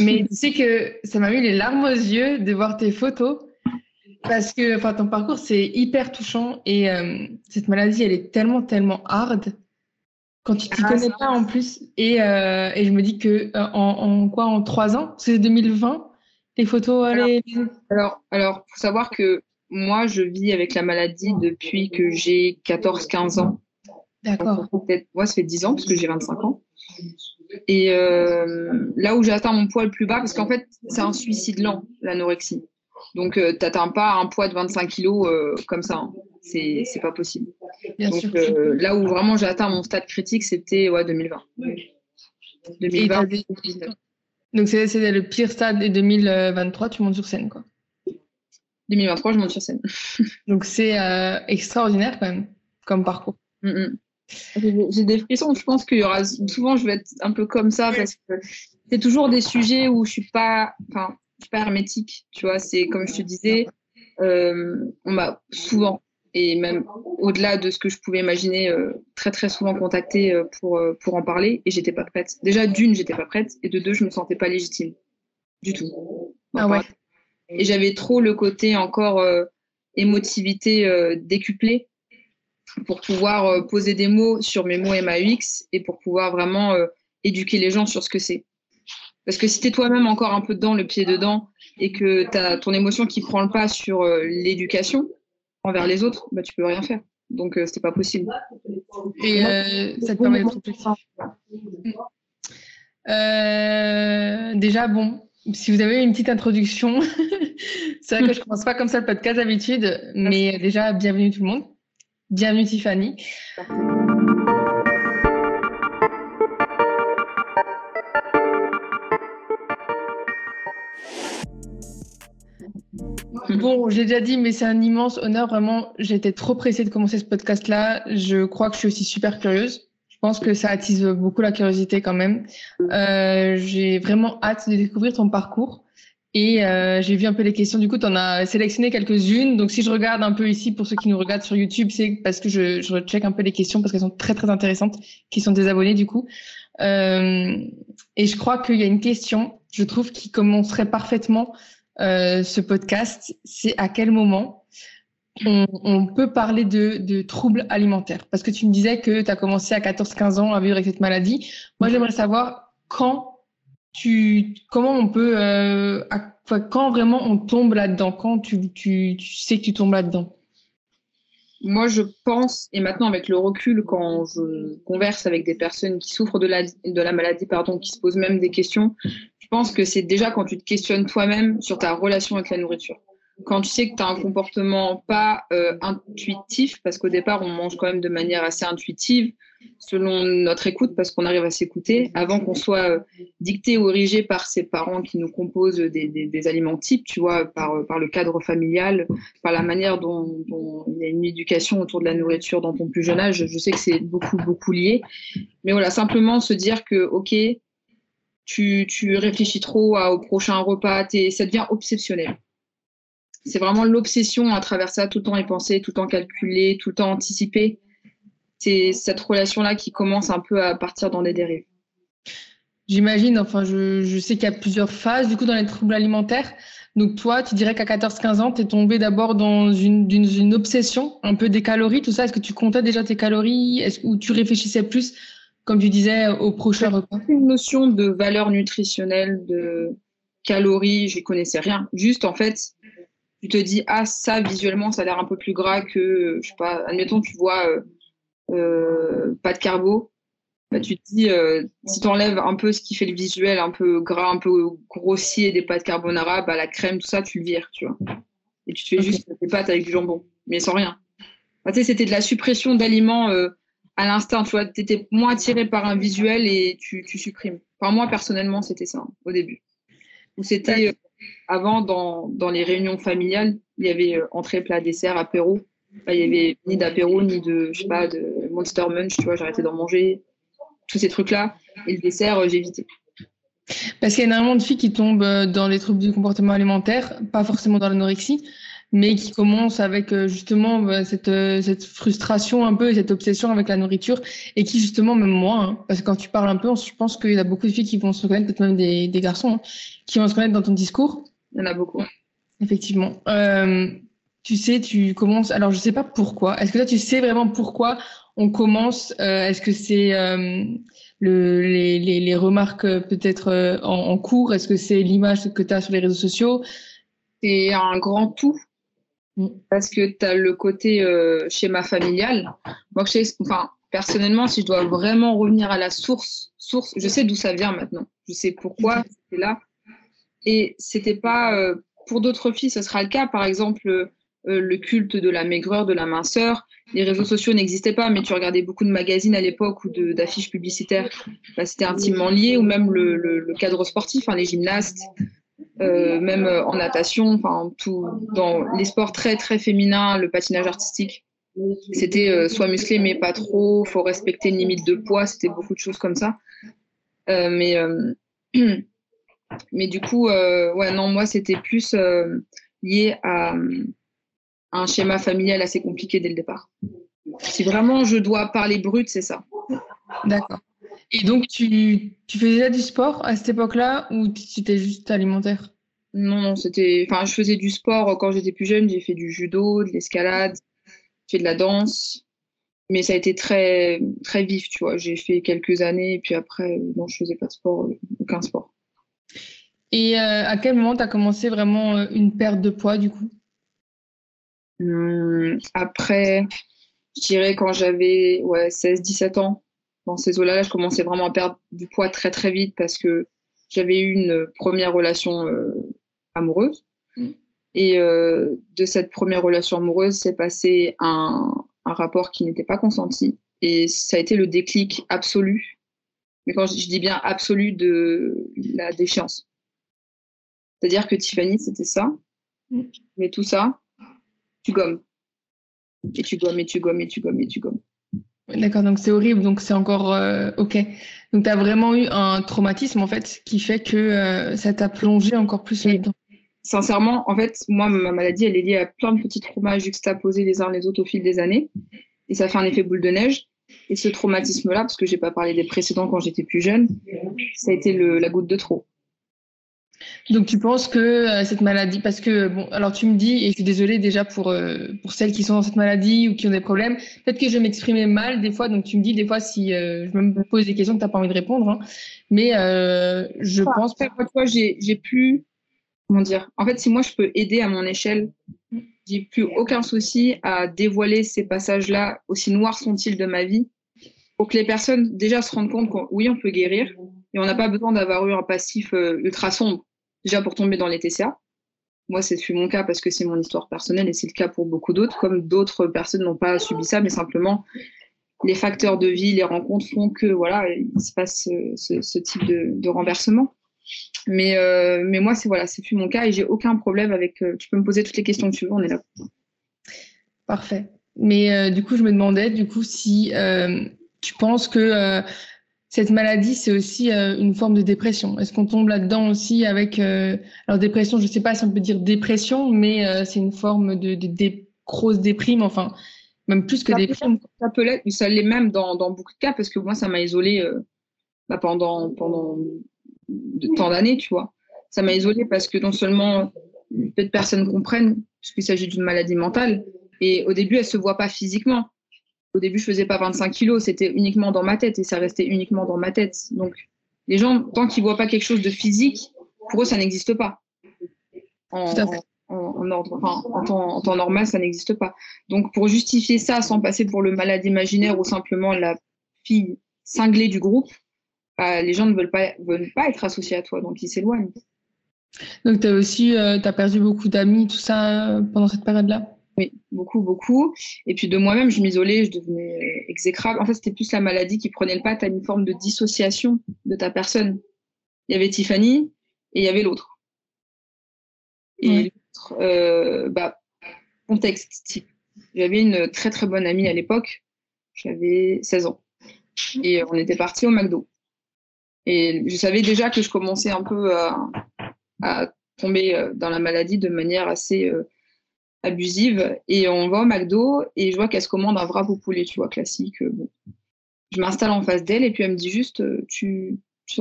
Mais tu sais que ça m'a mis les larmes aux yeux de voir tes photos parce que enfin, ton parcours, c'est hyper touchant et euh, cette maladie, elle est tellement, tellement hard quand tu t'y ah, connais pas en plus. Et, euh, et, je me dis que euh, en, en, quoi, en trois ans, c'est 2020, les photos, alors, alors, alors, faut savoir que moi, je vis avec la maladie depuis que j'ai 14-15 ans. D'accord. Moi, ça fait 10 ans parce que j'ai 25 ans. Et euh, là où j'ai atteint mon poids le plus bas, parce qu'en fait, c'est un suicide lent, l'anorexie. Donc, euh, tu n'atteins pas un poids de 25 kilos euh, comme ça. Hein. C'est, c'est pas possible. Bien Donc, sûr. là où vraiment j'ai atteint mon stade critique, c'était ouais, 2020. 2020. des- Donc, c'est c'est le pire stade et 2023, tu montes sur scène, quoi. 2023, je monte sur scène. Donc, c'est extraordinaire quand même, comme parcours. Mm, mm. J'ai des frissons. Je pense qu'il y aura souvent, je vais être un peu comme ça parce que c'est toujours des sujets où je suis pas, enfin, je suis pas hermétique. Tu vois, c'est comme je te disais, euh, on m'a souvent et même au-delà de ce que je pouvais imaginer, euh, très très souvent contacté euh, pour euh, pour en parler et j'étais pas prête. Déjà d'une, j'étais pas prête et de deux, je me sentais pas légitime du tout. Ah ouais. Et j'avais trop le côté encore euh, émotivité euh, décuplée pour pouvoir euh, poser des mots sur mes mots MAUX et pour pouvoir vraiment euh, éduquer les gens sur ce que c'est. Parce que si tu es toi-même encore un peu dedans, le pied dedans, et que tu as ton émotion qui prend le pas sur euh, l'éducation envers les autres, bah, tu peux rien faire. Donc, euh, c'est pas possible. Et euh, ça te permet d'être objectif. Euh, déjà, bon, si vous avez une petite introduction, c'est vrai que je commence pas comme ça le podcast d'habitude, mais déjà, bienvenue tout le monde. Bienvenue Tiffany. Bon, j'ai déjà dit, mais c'est un immense honneur. Vraiment, j'étais trop pressée de commencer ce podcast-là. Je crois que je suis aussi super curieuse. Je pense que ça attise beaucoup la curiosité quand même. Euh, j'ai vraiment hâte de découvrir ton parcours. Et euh, j'ai vu un peu les questions. Du coup, tu en as sélectionné quelques-unes. Donc, si je regarde un peu ici, pour ceux qui nous regardent sur YouTube, c'est parce que je, je recheck un peu les questions parce qu'elles sont très, très intéressantes, qui sont des abonnés du coup. Euh, et je crois qu'il y a une question, je trouve, qui commencerait parfaitement euh, ce podcast. C'est à quel moment on, on peut parler de, de troubles alimentaires? Parce que tu me disais que tu as commencé à 14-15 ans à vivre avec cette maladie. Moi, j'aimerais savoir quand tu, comment on peut, euh, quand vraiment on tombe là-dedans, quand tu sais que tu tombes là-dedans? Moi, je pense, et maintenant avec le recul, quand je converse avec des personnes qui souffrent de la, de la maladie, pardon, qui se posent même des questions, je pense que c'est déjà quand tu te questionnes toi-même sur ta relation avec la nourriture. Quand tu sais que tu as un comportement pas euh, intuitif, parce qu'au départ, on mange quand même de manière assez intuitive, selon notre écoute, parce qu'on arrive à s'écouter, avant qu'on soit euh, dicté ou érigé par ses parents qui nous composent des, des, aliments types, tu vois, par, par le cadre familial, par la manière dont, il y a une éducation autour de la nourriture dans ton plus jeune âge. Je sais que c'est beaucoup, beaucoup lié. Mais voilà, simplement se dire que, OK, tu, tu réfléchis trop à- au prochain repas, ça devient obsessionnel. C'est vraiment l'obsession à travers ça, tout le temps y penser, tout le temps calculer, tout le temps anticiper. C'est cette relation-là qui commence un peu à partir dans des dérives. J'imagine, enfin, je, je sais qu'il y a plusieurs phases du coup dans les troubles alimentaires. Donc toi, tu dirais qu'à 14-15 ans, tu es tombé d'abord dans une, obsession, un peu des calories, tout ça. Est-ce que tu comptais déjà tes calories? Est-ce, Ou tu réfléchissais plus, comme tu disais, au prochain repas? Une notion de valeur nutritionnelle, de calories, je connaissais rien. Juste, en fait, tu te dis, ah, ça, visuellement, ça a l'air un peu plus gras que, je sais pas, admettons, tu vois, euh, euh, pas de carbo. Bah, tu te dis, euh, si tu enlèves un peu ce qui fait le visuel, un peu gras, un peu grossier des pâtes carbonara, bah, la crème, tout ça, tu le vires, tu vois. Et tu te fais juste des pâtes avec du jambon, mais sans rien. Bah, tu sais, c'était de la suppression d'aliments à l'instinct, tu vois. Tu étais moins attiré par un visuel et tu, tu supprimes. Enfin, moi, personnellement, c'était ça, hein, au début. Ou c'était avant, dans, dans les réunions familiales, il y avait euh, entrée, plat, dessert, apéro. Il y avait ni d'apéro, ni de, je sais pas, de Monster Munch, tu vois, j'arrêtais d'en manger. Tous ces trucs-là. Et le dessert, euh, j'évitais. Parce qu'il y a énormément de filles qui tombent euh, dans les troubles du comportement alimentaire, pas forcément dans l'anorexie, mais qui commence avec euh, justement bah, cette, euh, cette frustration un peu et cette obsession avec la nourriture, et qui justement, même moi, hein, parce que quand tu parles un peu, je pense qu'il y a beaucoup de filles qui vont se reconnaître, peut-être même des, des garçons, hein, qui vont se reconnaître dans ton discours. Il y en a beaucoup. Effectivement. Euh, tu sais, tu commences. Alors, je sais pas pourquoi. Est-ce que toi, tu sais vraiment pourquoi on commence euh, Est-ce que c'est euh, le, les, les, les, remarques euh, peut-être en, en, cours? Est-ce que c'est l'image que tu as sur les réseaux sociaux? C'est un grand tout. Mm. Parce que tu as le côté euh, schéma familial. Moi, je sais, enfin, personnellement, si je dois vraiment revenir à la source, source je sais d'où ça vient maintenant. Je sais pourquoi c'est là. Et c'était pas. pour d'autres filles, ce sera le cas. Par exemple, le culte de la maigreur, de la minceur les réseaux sociaux n'existaient pas, mais tu regardais beaucoup de magazines à l'époque ou d'affiches publicitaires, bah, c'était intimement lié, ou même le, le, le cadre sportif, hein, les gymnastes, euh, même euh, en natation, enfin tout dans les sports très très féminins, le patinage artistique, c'était euh, soit musclé mais pas trop, faut respecter une limite de poids, c'était beaucoup de choses comme ça. Mais mais du coup, ouais non moi c'était plus lié à un schéma familial assez compliqué dès le départ. Si vraiment je dois parler brut, c'est ça. D'accord. Et donc, tu, tu faisais déjà du sport à cette époque-là ou tu étais juste alimentaire? Non, non, c'était. Enfin, je faisais du sport quand j'étais plus jeune. J'ai fait du judo, de l'escalade, j'ai fait de la danse. Mais ça a été très, très vif, tu vois. J'ai fait quelques années et puis après, non, je faisais pas de sport, aucun sport. Et euh, à quel moment tu as commencé vraiment euh, une perte de poids, du coup? Hum, après, je dirais quand j'avais ouais, 16-17 ans, dans ces eaux-là, je commençais vraiment à perdre du poids très très vite parce que j'avais eu une première relation euh, amoureuse. Mmh. Et euh, de cette première relation amoureuse, s'est passé un, un, rapport qui n'était pas consenti. Et ça a été le déclic absolu. Mais quand je, je dis bien absolu de la défiance. C'est-à-dire que Tiffany, c'était ça. Mmh. Mais tout ça, tu gommes. Et tu gommes, et tu gommes, et tu gommes, et tu gommes. D'accord, donc c'est horrible, donc c'est encore euh, OK. Donc tu as vraiment eu un traumatisme en fait qui fait que euh, ça t'a plongé encore plus là-dedans. Sincèrement, en fait, moi, ma maladie, elle est liée à plein de petits traumas juxtaposés les uns les autres au fil des années. Et ça fait un effet boule de neige. Et ce traumatisme-là, parce que j'ai pas parlé des précédents quand j'étais plus jeune, ça a été le, la goutte de trop. Donc tu penses que euh, cette maladie, parce que bon, alors tu me dis, et je suis désolée déjà pour euh, pour celles qui sont dans cette maladie ou qui ont des problèmes, peut-être que je m'exprimer mal des fois, donc tu me dis des fois si euh, je me pose des questions que t'as pas envie de répondre, hein. mais je pense. Après, moi, j'ai j'ai plus comment dire. En fait, si moi je peux aider à mon échelle, j'ai plus aucun souci à dévoiler ces passages-là, aussi noirs sont-ils de ma vie, pour que les personnes déjà se rendent compte qu'on oui on peut guérir et on n'a pas besoin d'avoir eu un passif ultra sombre déjà pour tomber dans les TCA. Moi, c'est mon cas parce que c'est mon histoire personnelle et c'est le cas pour beaucoup d'autres, comme d'autres personnes n'ont pas subi ça, mais simplement les facteurs de vie, les rencontres font que voilà, il se passe ce, ce, type de, renversement. Mais, euh, mais moi, c'est voilà, c'est plus mon cas et j'ai aucun problème avec. Euh, tu peux me poser toutes les questions que tu veux, on est là. Parfait. Mais euh, du coup, je me demandais du coup si euh, tu penses que euh, cette maladie, c'est aussi euh, une forme de dépression. Est-ce qu'on tombe là-dedans aussi avec... Euh, alors dépression, je ne sais pas si on peut dire dépression, mais euh, c'est une forme de, de, de, grosse déprime, enfin, même plus que ça déprime. Peut ça peut l'être, ça l'est même dans, dans, beaucoup de cas, parce que moi, ça m'a isolée bah, pendant, pendant de, tant d'années, tu vois. Ça m'a isolée parce que non seulement peu de personnes comprennent, puisqu'il s'agit d'une maladie mentale, et au début, elle ne se voit pas physiquement au début, je faisais pas 25 kilos, c'était uniquement dans ma tête et ça restait uniquement dans ma tête. Donc, les gens, tant qu'ils voient pas quelque chose de physique, pour eux, ça n'existe pas. En, en, en, ordre, enfin, en, temps, en temps normal, ça n'existe pas. Donc, pour justifier ça sans passer pour le malade imaginaire ou simplement la fille cinglée du groupe, bah, les gens ne veulent pas, veulent pas être associés à toi, donc ils s'éloignent. Donc, tu as aussi euh, as perdu beaucoup d'amis, tout ça, euh, pendant cette période-là? Oui, beaucoup, beaucoup. Et puis de moi-même, je m'isolais, je devenais exécrable. En fait, c'était plus la maladie qui prenait le pas. Tu as une forme de dissociation de ta personne. Il y avait Tiffany et il y avait l'autre. Et ouais. l'autre, euh, bah, contexte. J'avais une très très bonne amie à l'époque. J'avais 16 ans. Et on était partis au McDo. Et je savais déjà que je commençais un peu à, à tomber dans la maladie de manière assez. Euh, abusive. Et on va au McDo et je vois qu'elle se commande un wrap au poulet, tu vois, classique. Bon. Je m'installe en face d'elle et puis elle me dit juste, tu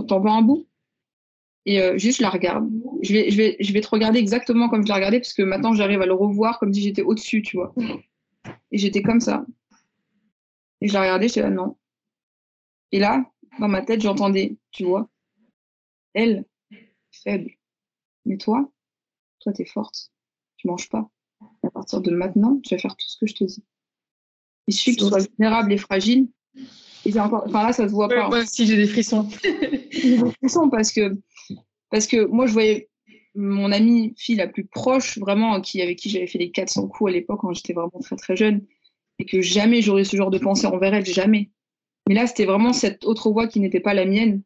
t'en veux un bout? Et euh, juste je la regarde. Je vais, je, vais, je vais te regarder exactement comme je l'ai regardé parce que maintenant j'arrive à le revoir comme si j'étais au-dessus, tu vois. Et j'étais comme ça. Et je la regardais, j'étais là, non. Et là, dans ma tête, j'entendais, tu vois, elle, faible. Mais toi, toi, t'es forte. Tu manges pas. À partir de maintenant, tu vas faire tout ce que je te dis. Il suffit que tu sois vulnérable et fragile. Et encore... Enfin là, ça se voit pas. Moi aussi, j'ai des frissons. j'ai des frissons parce que parce que moi, je voyais mon amie fille la plus proche, vraiment, qui, avec qui j'avais fait les 400 coups à l'époque quand j'étais vraiment très très jeune, et que jamais j'aurais ce genre de pensée envers elle, jamais. Mais là, c'était vraiment cette autre voix qui n'était pas la mienne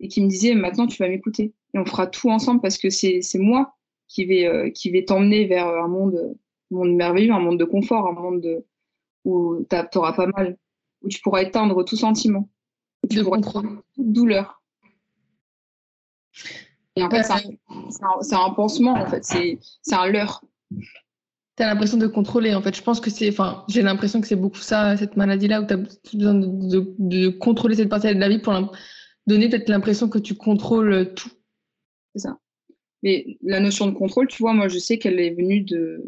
et qui me disait maintenant tu vas m'écouter et on fera tout ensemble parce que c'est moi qui vais, euh, qui vais t'emmener vers un monde, monde merveilleux, un monde de confort, un monde de, où tu auras pas mal, où tu pourras éteindre tout sentiment, où tu pourras toute douleur. Et en fait, c'est un, pansement, en fait, c'est un leurre. Tu as l'impression de contrôler, en fait. Je pense que c'est, enfin, j'ai l'impression que c'est beaucoup ça, cette maladie-là, où tu as besoin de, contrôler cette partie de la vie pour donner peut-être l'impression que tu contrôles tout. C'est ça. Mais la notion de contrôle, tu vois, moi, je sais qu'elle est venue de.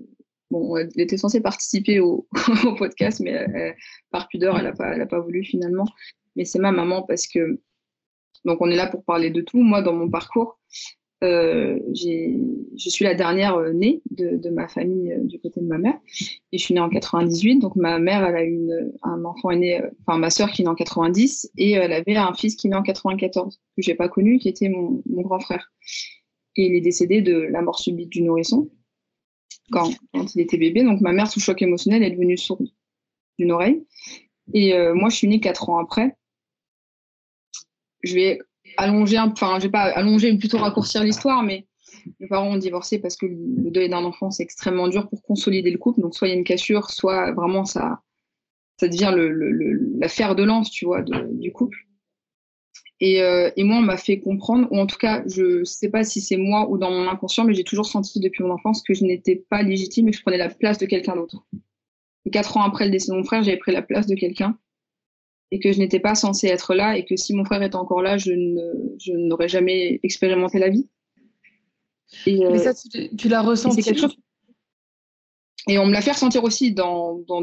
Bon, elle était censée participer au, podcast, mais par pudeur, elle n'a pas, pas voulu finalement. Mais c'est ma maman parce que donc on est là pour parler de tout. Moi, dans mon parcours, euh, je suis la dernière euh, née de, ma famille euh, du côté de ma mère. Et je suis née en 98. Donc ma mère, elle a une, un enfant aîné, enfin ma sœur qui est née en 90. Et elle avait un fils qui est né en 94, que j'ai pas connu, qui était mon, grand frère. Et il est décédé de la mort subite du nourrisson quand, il était bébé. Donc ma mère, sous choc émotionnel, est devenue sourde d'une oreille. Et moi, je suis née quatre ans après je vais allonger, enfin, je vais pas allonger, mais plutôt raccourcir l'histoire, mais mes parents ont divorcé parce que le deuil d'un enfant, c'est extrêmement dur pour consolider le couple. Donc, soit il y a une cassure, soit vraiment ça, ça devient le, de lance, tu vois, du couple. Et, euh, et, moi, on m'a fait comprendre, ou en tout cas, je sais pas si c'est moi ou dans mon inconscient, mais j'ai toujours senti depuis mon enfance que je n'étais pas légitime et que je prenais la place de quelqu'un d'autre. Et quatre ans après le décès de mon frère, j'avais pris la place de quelqu'un et que je n'étais pas censée être là et que si mon frère était encore là, je, ne, n'aurais jamais expérimenté la vie. Et, Mais ça, tu, l'as ressenti quelque chose... Et on me l'a fait ressentir aussi dans, dans,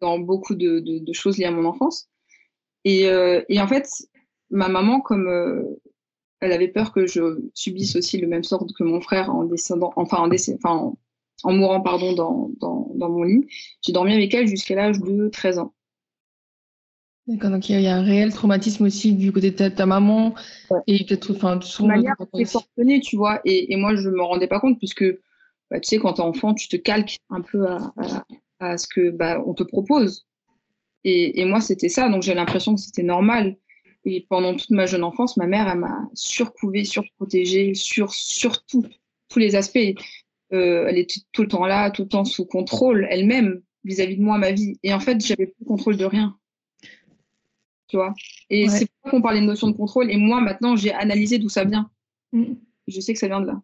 dans beaucoup de, de, choses liées à mon enfance. Et, euh, et en fait, ma maman, comme euh, elle avait peur que je subisse aussi le même sort que mon frère en descendant, enfin en, décès, enfin, en, en mourant pardon, dans, dans, dans mon lit, j'ai dormi avec elle jusqu'à l'âge de 13 ans. D'accord, donc il y, a un réel traumatisme aussi du côté de ta, maman et peut-être enfin son manière de tu vois. Et, et, moi, je me rendais pas compte puisque bah, tu sais, quand t'es enfant, tu te calques un peu à, à, ce que bah, on te propose. Et, et moi, c'était ça, donc j'ai l'impression que c'était normal. Et pendant toute ma jeune enfance, ma mère, elle m'a surcouvée, surprotégée, sur, sur tous les aspects. Euh, elle était tout le temps là, tout le temps sous contrôle, elle-même, vis-à-vis de moi, ma vie. Et en fait, j'avais plus contrôle de rien tu vois? Et c'est pour qu'on parlait de notion de contrôle. Et moi, maintenant, j'ai analysé d'où ça vient. Mm. Je sais que ça vient de là.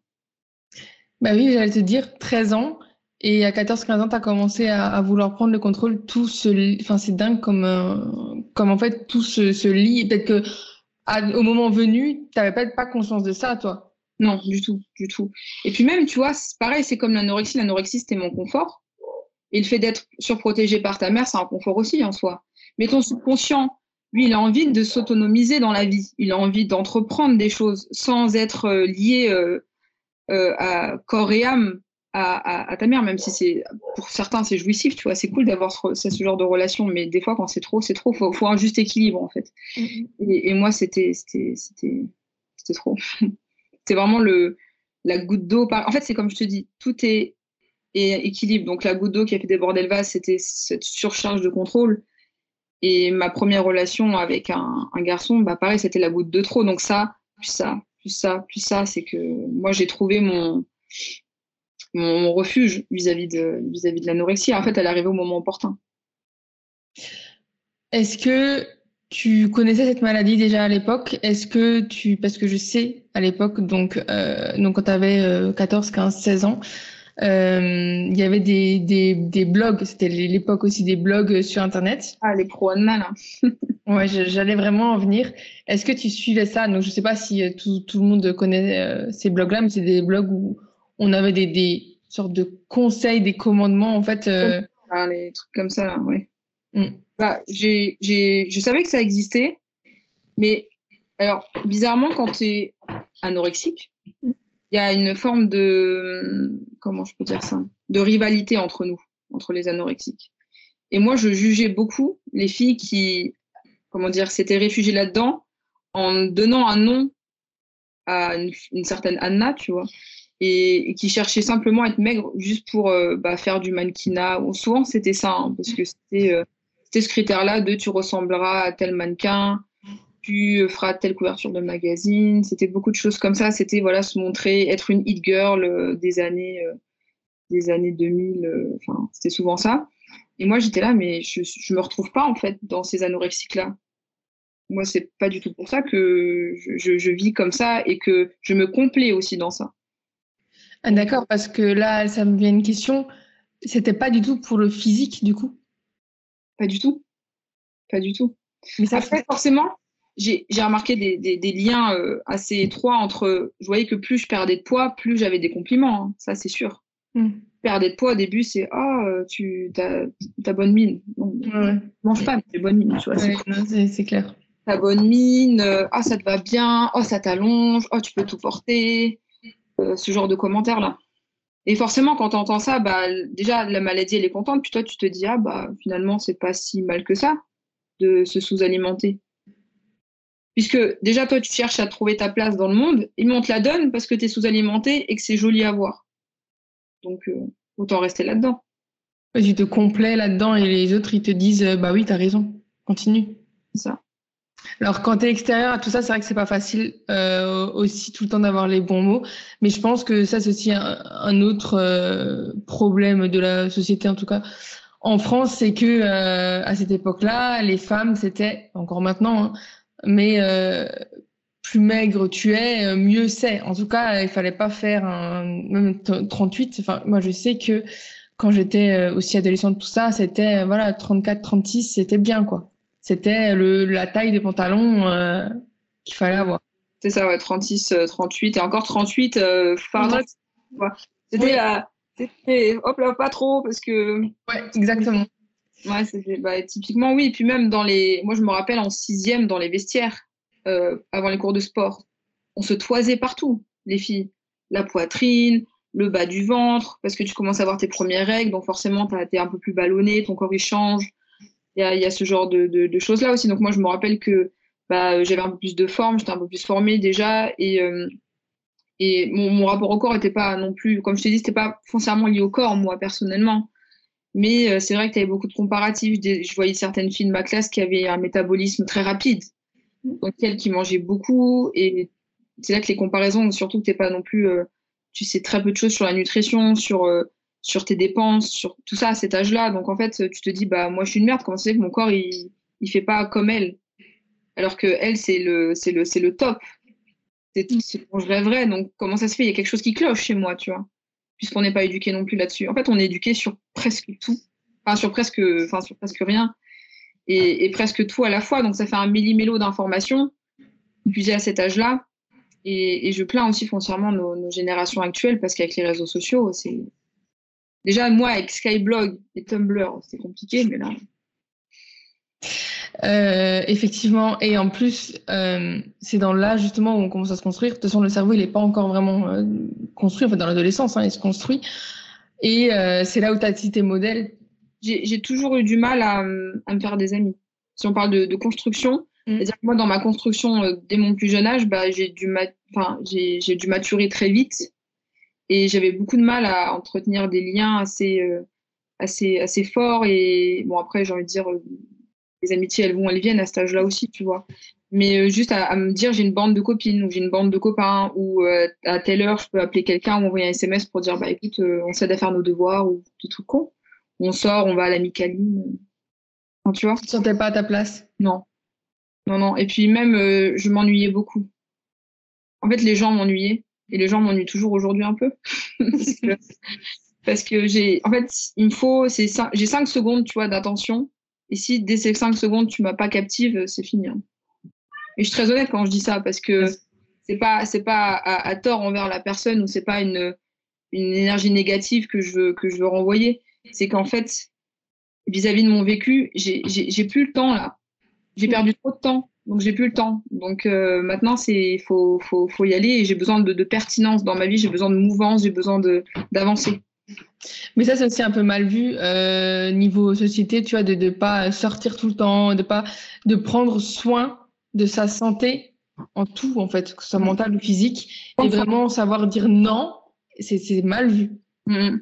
Bah oui, j'allais te dire 13 ans. Et à 14-15 ans, tu as commencé à, vouloir prendre le contrôle. Tout se Enfin, c'est dingue comme, euh, comme en fait tout se, se lie. Peut-être que au moment venu, tu n'avais peut-être pas conscience de ça, toi. Non, du tout, du tout. Et puis même, tu vois, c'est pareil, c'est comme l'anorexie. L'anorexie, c'était mon confort. Et le fait d'être surprotégé par ta mère, c'est un confort aussi en soi. Mais ton subconscient, lui, il a envie de s'autonomiser dans la vie. Il a envie d'entreprendre des choses sans être euh, lié euh, euh, à corps et âme à, ta mère, même si c'est pour certains c'est jouissif, tu vois, c'est cool d'avoir ce, genre de relation, mais des fois quand c'est trop, c'est trop. Faut, faut un juste équilibre en fait. Mm-hmm. Et, moi, c'était c'était c'était trop. c'est vraiment le la goutte d'eau. En fait, c'est comme je te dis, tout est, est équilibre. Donc la goutte d'eau qui a fait déborder le vase, c'était cette surcharge de contrôle. Et ma première relation avec un, garçon, bah pareil, c'était la goutte de trop. Donc ça, plus ça, plus ça, plus ça, c'est que moi j'ai trouvé mon, mon, refuge vis-à-vis de, vis-à-vis de l'anorexie. En fait, elle arrivait au moment opportun. Est-ce que tu connaissais cette maladie déjà à l'époque? Est-ce que tu, parce que je sais à l'époque, donc, euh, donc quand tu avais 14, 15, 16 ans, il y avait des, des, des blogs, c'était l'époque aussi des blogs sur Internet. Ah, les pro là. ouais, j'allais vraiment en venir. Est-ce que tu suivais ça? Donc, je sais pas si tout, tout le monde connaît ces blogs-là, mais c'est des blogs où on avait des, des sortes de conseils, des commandements, en fait. Ah, les trucs comme ça, oui. Mm. Bah, j'ai, je savais que ça existait, mais alors, bizarrement, quand tu es anorexique, il y a une forme de, comment je peux dire ça, de rivalité entre nous, entre les anorexiques. Et moi, je jugeais beaucoup les filles qui, comment dire, s'étaient réfugiées là-dedans en donnant un nom à une, certaine Anna, tu vois, et, qui cherchait simplement à être maigre juste pour euh, bah, faire du mannequinat. souvent, c'était ça, hein, parce que euh, c'était ce critère-là de tu ressembleras à tel mannequin, tu feras telle couverture de magazine. C'était beaucoup de choses comme ça. C'était voilà se montrer, être une hit girl euh, des années des années 2000. Enfin, c'était souvent ça. Et moi, j'étais là, mais je, je me retrouve pas en fait dans ces anorexiques-là. Moi, c'est pas du tout pour ça que je, vis comme ça et que je me complais aussi dans ça. Ah, d'accord, parce que là, ça me vient une question. C'était pas du tout pour le physique, du coup? Pas du tout. Pas du tout. Mais ça Après, forcément, j'ai remarqué des, des, liens euh, assez étroits entre. Je voyais que plus je perdais de poids, plus j'avais des compliments. Hein. Ça, c'est sûr. Hmm. Perdre de poids au début, c'est Ah, oh, tu as, bonne mine. Non, mange pas, mais tu bonne mine. c'est clair. Ta bonne mine, euh, ah, ça te va bien, oh, ça t'allonge, oh, tu peux tout porter. Euh, ce genre de commentaires-là. Et forcément, quand tu entends ça, bah, déjà, la maladie, elle est contente, puis toi, tu te dis, ah, bah, finalement, c'est pas si mal que ça de se sous-alimenter. Puisque déjà, toi, tu cherches à trouver ta place dans le monde, et on te la donne parce que tu es sous-alimenté et que c'est joli à voir. Donc, euh, autant rester là-dedans. Tu te complais là-dedans et les autres, ils te disent, bah oui, tu as raison, continue. C'est ça. Alors, quand tu es extérieur à tout ça, c'est vrai que c'est pas facile euh, aussi tout le temps d'avoir les bons mots. Mais je pense que ça, c'est aussi un, autre euh, problème de la société, en tout cas. En France, c'est que euh, à cette époque-là, les femmes, c'était encore maintenant, hein, mais plus maigre tu es, mieux c'est. En tout cas, il fallait pas faire un même 38. Enfin, moi, je sais que quand j'étais aussi adolescente, tout ça, c'était voilà 34, 36, c'était bien quoi. C'était la taille des pantalons euh, qu'il fallait avoir. C'est ça, ouais, 36, 38 euh, et encore 38, euh, C'était hop là, pas trop parce que. Ouais, exactement. Ouais, c'était bah, typiquement oui. Et puis même dans les. Moi, je me rappelle en sixième, dans les vestiaires, avant les cours de sport, on se toisait partout, les filles. La poitrine, le bas du ventre, parce que tu commences à avoir tes premières règles, donc forcément, tu es un peu plus ballonné, ton corps il change il y a, ce genre de, choses-là aussi. Donc moi, je me rappelle que bah, j'avais un peu plus de forme, j'étais un peu plus formée déjà, et, euh, mon, rapport au corps n'était pas non plus, comme je t'ai dit, c'était pas foncièrement lié au corps, moi, personnellement. Mais euh, c'est vrai que tu avais beaucoup de comparatifs. Je voyais certaines filles de ma classe qui avaient un métabolisme très rapide, donc elles qui mangeaient beaucoup, et c'est là que les comparaisons, surtout que tu pas non plus, euh, tu sais très peu de choses sur la nutrition, sur sur tes dépenses, sur tout ça à cet âge-là. Donc en fait, tu te dis, bah moi je suis une merde, comment c'est que mon corps il, il fait pas comme elle? Alors que elle, c'est le, c'est le, c'est le top. C'est ce dont je rêverais. Donc comment ça se fait? Il y a quelque chose qui cloche chez moi, tu vois. Puisqu'on n'est pas éduqué non plus là-dessus. En fait, on est éduqué sur presque tout. Enfin, sur presque, enfin, sur presque rien. Et, presque tout à la fois. Donc ça fait un millimélo d'informations puis à cet âge-là. Et, je plains aussi foncièrement nos, nos générations actuelles parce qu'avec les réseaux sociaux, c'est Déjà, moi, avec Skyblog et Tumblr, c'est compliqué, mais là. Euh, effectivement, et en plus, euh, c'est dans là justement où on commence à se construire. De toute façon, le cerveau, il n'est pas encore vraiment euh, construit. En fait, dans l'adolescence, hein, il se construit. Et c'est là où tu as tes modèles. J'ai toujours eu du mal à, me faire des amis. Si on parle de, construction, mm. c'est-à-dire que moi, dans ma construction, dès mon plus jeune âge, bah, j'ai dû, dû maturer très vite. Et j'avais beaucoup de mal à entretenir des liens assez, euh, assez, assez forts. Et bon, après, j'ai envie de dire, euh, les amitiés, elles vont, elles viennent à cet âge-là aussi, tu vois. Mais euh, juste à, me dire, j'ai une bande de copines ou j'ai une bande de copains ou à telle heure, je peux appeler quelqu'un ou envoyer un SMS pour dire, bah écoute, on s'aide à faire nos devoirs ou des trucs cons. On sort, on va à la Micaline. tu vois Tu ne sentais pas à ta place? Non. Non, non. Et puis même, je m'ennuyais beaucoup. En fait, les gens m'ennuyaient Et les gens m'ennuient toujours aujourd'hui un peu. parce que, j'ai, en fait, il me faut, c'est j'ai 5 secondes, tu vois, d'attention. Et si dès ces 5 secondes, tu m'as pas captive, c'est fini. Hein. Et je suis très honnête quand je dis ça parce que c'est pas, c'est pas à, tort envers la personne ou c'est pas une, une énergie négative que je veux, que je veux renvoyer. C'est qu'en fait, vis-à-vis de mon vécu, j'ai plus le temps là. J'ai perdu trop de temps, donc j'ai plus le temps. Donc euh, maintenant, c'est faut, faut, faut y aller et j'ai besoin de, de, pertinence dans ma vie, j'ai besoin de mouvance, j'ai besoin d'avancer. Mais ça, c'est aussi un peu mal vu euh, niveau société, tu vois, de ne pas sortir tout le temps, de pas de prendre soin de sa santé en tout, en fait, que ce soit mm. mental ou physique, et vraiment savoir dire non, c'est mal vu. Mm.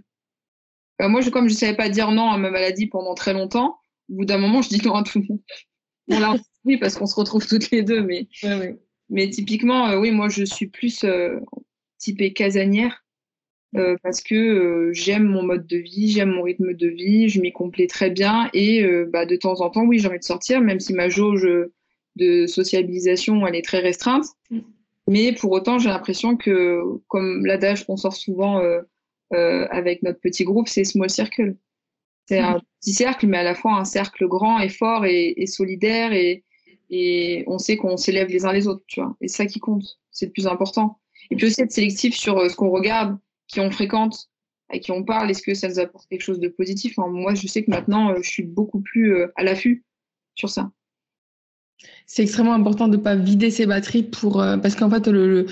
Euh, moi, je, comme je ne savais pas dire non à ma maladie pendant très longtemps, au bout d'un moment, je dis non à tout le monde. Oui, parce qu'on se retrouve toutes les deux, mais, mais typiquement, euh, oui, moi, je suis plus euh, typée casanière parce que j'aime mon mode de vie, j'aime mon rythme de vie, je m'y complais très bien et bah, de temps en temps, oui, j'ai envie de sortir, même si ma jauge de sociabilisation, elle est très restreinte. Mm. Mais pour autant, j'ai l'impression que, comme l'adage qu'on sort souvent euh, euh, avec notre petit groupe, c'est small circle. C'est un petit cercle, mais à la fois un cercle grand et fort et, solidaire et, on sait qu'on s'élève les uns les autres, tu vois. Et c'est ça qui compte, c'est le plus important. Et puis aussi être sélectif sur euh, ce qu'on regarde, qui on fréquente, à qui on parle, est-ce que ça nous apporte quelque chose de positif. Moi, je sais que maintenant, je suis beaucoup plus à l'affût sur ça c'est extrêmement important de ne pas vider ses batteries pour euh, parce qu'en fait le,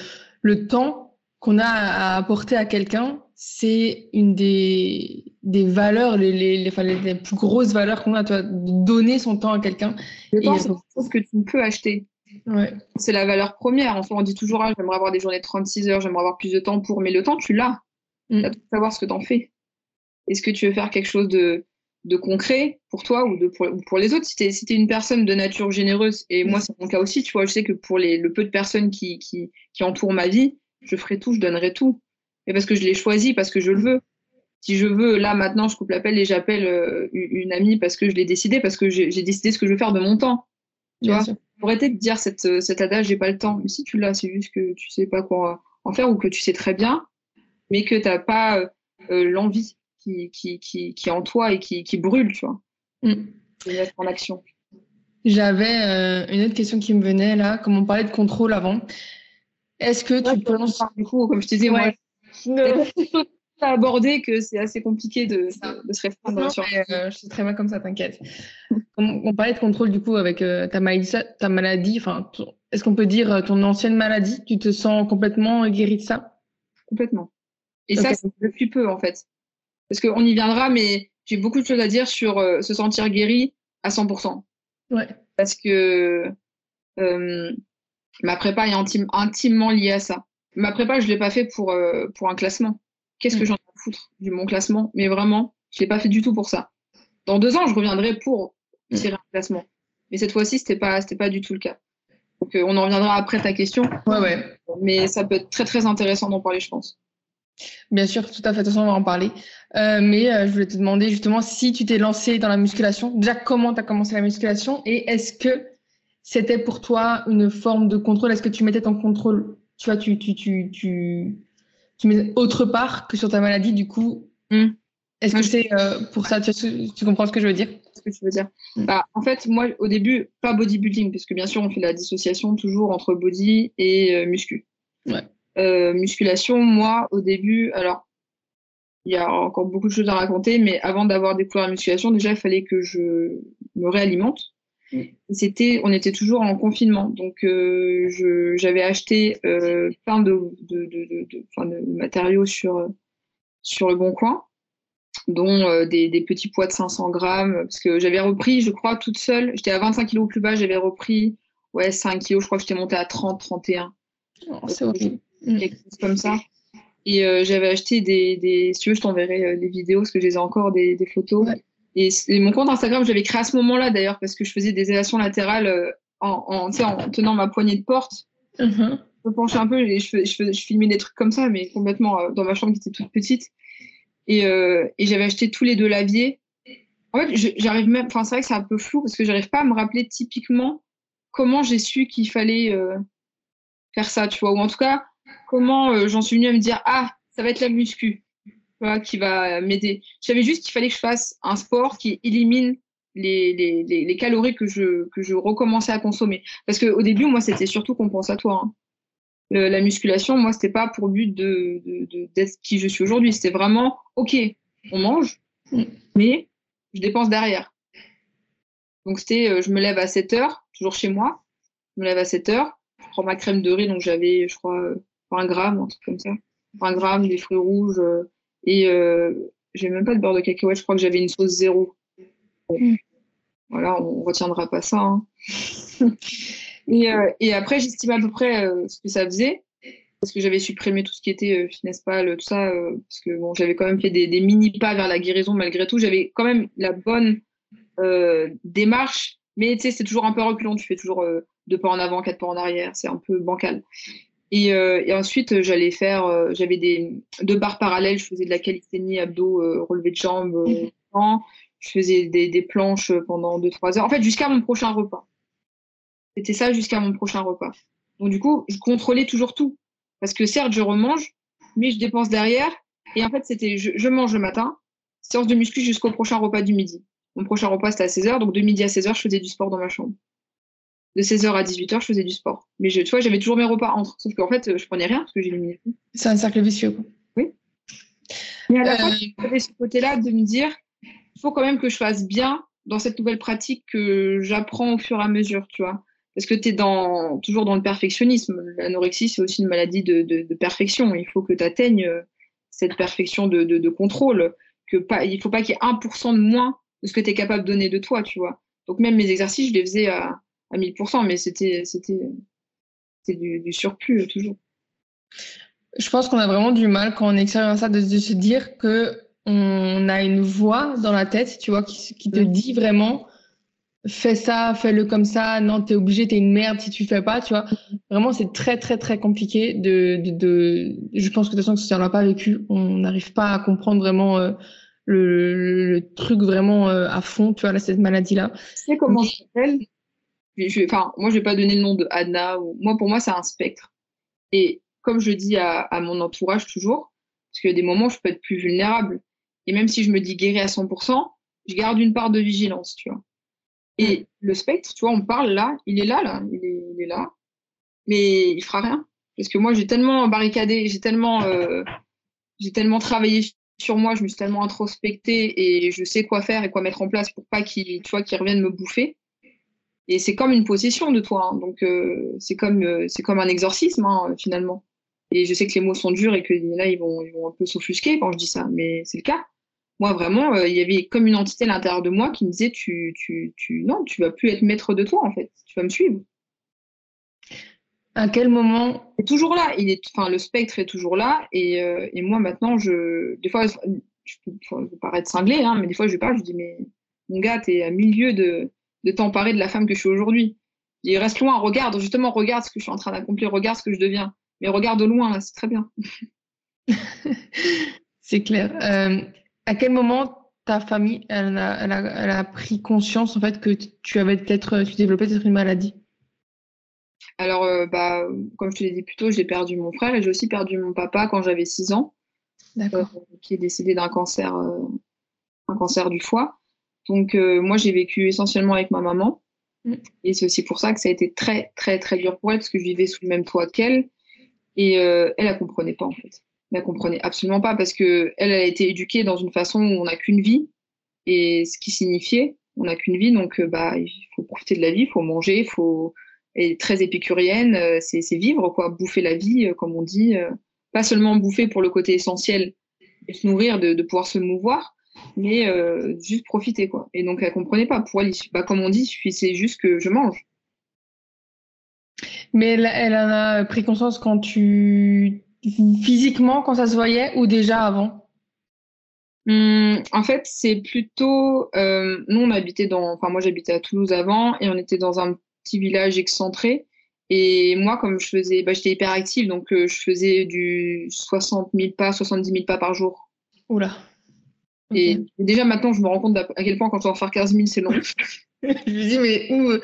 temps qu'on a à apporter à quelqu'un, c'est une des, des valeurs, les, les, les, plus grosses valeurs qu'on a, de donner son temps à quelqu'un. Je pense que c'est ce que tu peux acheter. Ouais. C'est la valeur première. Enfin, on dit toujours, ah, j'aimerais avoir des journées de 36 heures, j'aimerais avoir plus de temps pour, mais le temps, tu l'as. Mm. Tu as savoir ce que tu en fais. Est-ce que tu veux faire quelque chose de, de concret pour toi ou, de, pour, les autres? Si tu es, une personne de nature généreuse, et moi c'est mon cas aussi, tu vois, je sais que pour les, le peu de personnes qui, qui, qui entourent ma vie, je ferai tout, je donnerai tout. Mais parce que je l'ai choisi, parce que je le veux. Si je veux, là maintenant, je coupe l'appel et j'appelle euh, une amie parce que je l'ai décidé, parce que j'ai décidé ce que je veux faire de mon temps. Tu vois? Pour arrêter de dire cette, euh, cet adage, j'ai pas le temps. Mais si tu l'as, c'est juste que tu sais pas quoi en faire ou que tu sais très bien, mais que tu n'as pas euh, l'envie qui, qui, qui, est en toi et qui, qui brûle, tu vois. Mm. en action. J'avais euh, une autre question qui me venait là, comme on parlait de contrôle avant. Est-ce que tu penses. Du coup, comme je te disais, ouais. moi, à aborder que c'est assez compliqué de, de, se répondre sur. Euh, je suis très mal comme ça, t'inquiète. on, parlait de contrôle du coup avec euh, ta maladie, ta maladie. Enfin, est-ce qu'on peut dire ton ancienne maladie Tu te sens complètement guéri de ça? Complètement. Et ça, c'est depuis peu en fait parce qu'on y viendra, mais j'ai beaucoup de choses à dire sur euh, se sentir guéri à 100%. Ouais. Parce que euh, ma prépa est intimement liée à ça. Ma prépa, je ne l'ai pas fait pour, euh, pour un classement. Qu'est-ce que mm. j'en ai à foutre du mon classement? Mais vraiment, je ne l'ai pas fait du tout pour ça. Dans deux ans, je reviendrai pour mm. tirer un classement. Mais cette fois-ci, ce n'était pas, pas du tout le cas. Donc, on en reviendra après ta question. Ouais, ouais. Mais ça peut être très, très intéressant d'en parler, je pense. Bien sûr, tout à fait. De toute façon, on va en parler. Euh, mais euh, je voulais te demander justement si tu t'es lancé dans la musculation. Déjà, comment tu as commencé la musculation et est-ce que c'était pour toi une forme de contrôle? Est-ce que tu mettais ton contrôle? Tu vois, tu, tu, tu, tu, tu mets autre part que sur ta maladie, du coup. Hmm. Est-ce que c'est euh, pour ça tu, tu, comprends ce que je veux dire? Ce que tu veux dire. Hmm. Bah, en fait, moi, au début, pas bodybuilding, parce que bien sûr, on fait la dissociation toujours entre body et muscu. Ouais. Euh, musculation, moi, au début, alors, il y a encore beaucoup de choses à raconter, mais avant d'avoir découvert la musculation, déjà, il fallait que je me réalimente. C'était, on était toujours en confinement, donc euh, j'avais acheté euh, plein de, de, de, de, matériaux sur, sur le bon coin, dont des, des, petits poids de 500 grammes, parce que j'avais repris, je crois, toute seule, j'étais à 25 kilos plus bas, j'avais repris ouais, 5 kilos, je crois que j'étais montée à 30, 31. c'est horrible. Quelque chose comme ça. Et euh, j'avais acheté des, des, Si tu veux, je t'enverrai euh, des vidéos parce que je les ai encore, des, des photos. Et, mon compte Instagram, j'avais créé à ce moment-là d'ailleurs parce que je faisais des élévations latérales euh, en, en, en tenant ma poignée de porte. Mm-hmm. Je me penchais un peu et je, je, je, filmais des trucs comme ça, mais complètement dans ma chambre qui était toute petite. Et, et j'avais acheté tous les deux laviers. En fait, j'arrive même. Enfin, c'est vrai que c'est un peu flou parce que j'arrive pas à me rappeler typiquement comment j'ai su qu'il fallait faire ça, tu vois. Ou en tout cas, comment euh, j'en suis venue à me dire ah ça va être la muscu qui va m'aider. Je savais juste qu'il fallait que je fasse un sport qui élimine les, les, les, calories que je, que je recommençais à consommer. Parce qu'au début, moi, c'était surtout compensatoire. Hein. la musculation, moi, c'était pas pour but de, d'être qui je suis aujourd'hui. C'était vraiment, OK, on mange, mais je dépense derrière. Donc, c'était, euh, je me lève à 7 heures, toujours chez moi. Je me lève à 7 heures. Je prends ma crème de riz, donc j'avais, je crois, 20 grammes, un truc comme ça. 20 grammes, des fruits rouges. Euh, et euh, j'ai même pas de beurre de cacahuète, je crois que j'avais une sauce zéro. Mm. Voilà, on retiendra pas ça. Hein. et, euh, et, après, j'estime à peu près euh, ce que ça faisait. Parce que j'avais supprimé tout ce qui était euh, finesse pâle, tout ça. parce que bon, j'avais quand même fait des, des, mini pas vers la guérison malgré tout. J'avais quand même la bonne démarche. Mais tu sais, c'est toujours un peu reculant. Tu fais toujours deux pas en avant, quatre pas en arrière. C'est un peu bancal. Et, et ensuite, j'allais faire, j'avais des deux barres parallèles. Je faisais de la calisthénie, abdos, relevé de jambes. Mmh je faisais des, planches pendant 2-3 heures. En fait, jusqu'à mon prochain repas. C'était ça jusqu'à mon prochain repas. Donc, du coup, je contrôlais toujours tout. Parce que certes, je remange, mais je dépense derrière. Et en fait, c'était je, mange le matin, séance de muscu jusqu'au prochain repas du midi. Mon prochain repas, c'était à 16h. Donc, de midi à 16h, je faisais du sport dans ma chambre. De 16h à 18h, je faisais du sport. Mais je, tu vois, j'avais toujours mes repas entre. Sauf qu'en fait, je prenais rien parce que j'éliminais tout. C'est un cercle vicieux, quoi. Oui. Mais à la fin, j'avais ce côté-là de me dire, il faut quand même que je fasse bien dans cette nouvelle pratique que j'apprends au fur et à mesure, tu vois. Parce que tu es dans, toujours dans le perfectionnisme. L'anorexie, c'est aussi une maladie de, de, perfection. Il faut que tu atteignes euh, cette perfection de, de, contrôle. Que pas, il ne faut pas qu'il y ait 1% de moins de ce que tu es capable de donner de toi, tu vois. Donc même mes exercices, je les faisais à, à 1000%, mais c'était du, du surplus euh, toujours. Je pense qu'on a vraiment du mal quand on expérimente ça de, de se dire que on a une voix dans la tête, tu vois, qui, te mm. dit vraiment fais ça, fais-le comme ça, non, t'es obligé, t'es une merde si tu fais pas, tu vois. Vraiment, c'est très, très, très compliqué de, de, je pense que de toute façon, si on l'a pas vécu, on n'arrive pas à comprendre vraiment euh, le, truc vraiment euh, à fond, tu vois, cette maladie-là. Tu sais comment ça s'appelle Moi, je vais pas donner le nom de Anna. Moi, pour moi, c'est un spectre. Et comme je dis à, à mon entourage toujours, parce qu'il y a des moments où je peux être plus vulnérable. Et même si je me dis guéri à 100%, je garde une part de vigilance, tu vois. Et le spectre, tu vois, on parle là, il est là, là, il est, là, mais il fera rien. Parce que moi, j'ai tellement barricadé, j'ai tellement, euh, j'ai tellement travaillé sur moi, je me suis tellement introspectée et je sais quoi faire et quoi mettre en place pour pas qu'il, tu vois, qu'il revienne me bouffer. Et c'est comme une possession de toi, hein. donc euh, c'est comme, euh, c'est comme un exorcisme hein, finalement. Et je sais que les mots sont durs et que là ils vont, ils vont un peu s'offusquer quand je dis ça, mais c'est le cas moi vraiment, euh, il y avait comme une entité à l'intérieur de moi qui me disait tu, tu, tu, non, tu vas plus être maître de toi en fait, tu vas me suivre. À quel moment est toujours là. Il est, enfin, le spectre est toujours là et, euh, et moi maintenant, je, des fois, je peux, paraître cinglé, hein, mais des fois je parle, je dis mais mon gars, t'es à milieu de, de t'emparer de la femme que je suis aujourd'hui. Il reste loin, regarde, justement, regarde ce que je suis en train d'accomplir, regarde ce que je deviens. Mais regarde de loin, là, c'est très bien. c'est clair. Euh, à quel moment ta famille elle a, elle, a, elle a, pris conscience en fait que tu avais peut-être tu développais peut-être une maladie? Alors euh, bah comme je te l'ai dit plus tôt, j'ai perdu mon frère et j'ai aussi perdu mon papa quand j'avais 6 ans. Euh, qui est décédé d'un cancer un cancer du foie. Donc moi j'ai vécu essentiellement avec ma maman. Mm. Et c'est aussi pour ça que ça a été très très très dur pour elle parce que je vivais sous le même toit qu'elle. Et elle ne comprenait pas en fait. Ne comprenait absolument pas parce que elle, a été éduquée dans une façon où on n'a qu'une vie. Et ce qui signifiait on n'a qu'une vie. Donc euh, bah il faut profiter de la vie, il faut manger, il faut être très épicurienne, euh, c'est vivre quoi, bouffer la vie euh, comme on dit, pas seulement bouffer pour le côté essentiel, de se nourrir, de, pouvoir se mouvoir, mais juste profiter quoi. Et donc elle comprenait pas. Pour elle, bah, comme on dit, c'est juste que je mange. Mais elle, elle en a pris conscience quand tu physiquement quand ça se voyait ou déjà avant? Hum, En fait, c'est plutôt. Euh, nous, on habitait dans. Enfin, moi, j'habitais à Toulouse avant et on était dans un petit village excentré. Et moi, comme je faisais. Bah, J'étais hyper active, donc euh, je faisais du 60 000 pas, 70 000 pas par jour. Oula. Et déjà maintenant, je me rends compte à quel point quand on va faire 15 000, c'est long. je me dis, mais où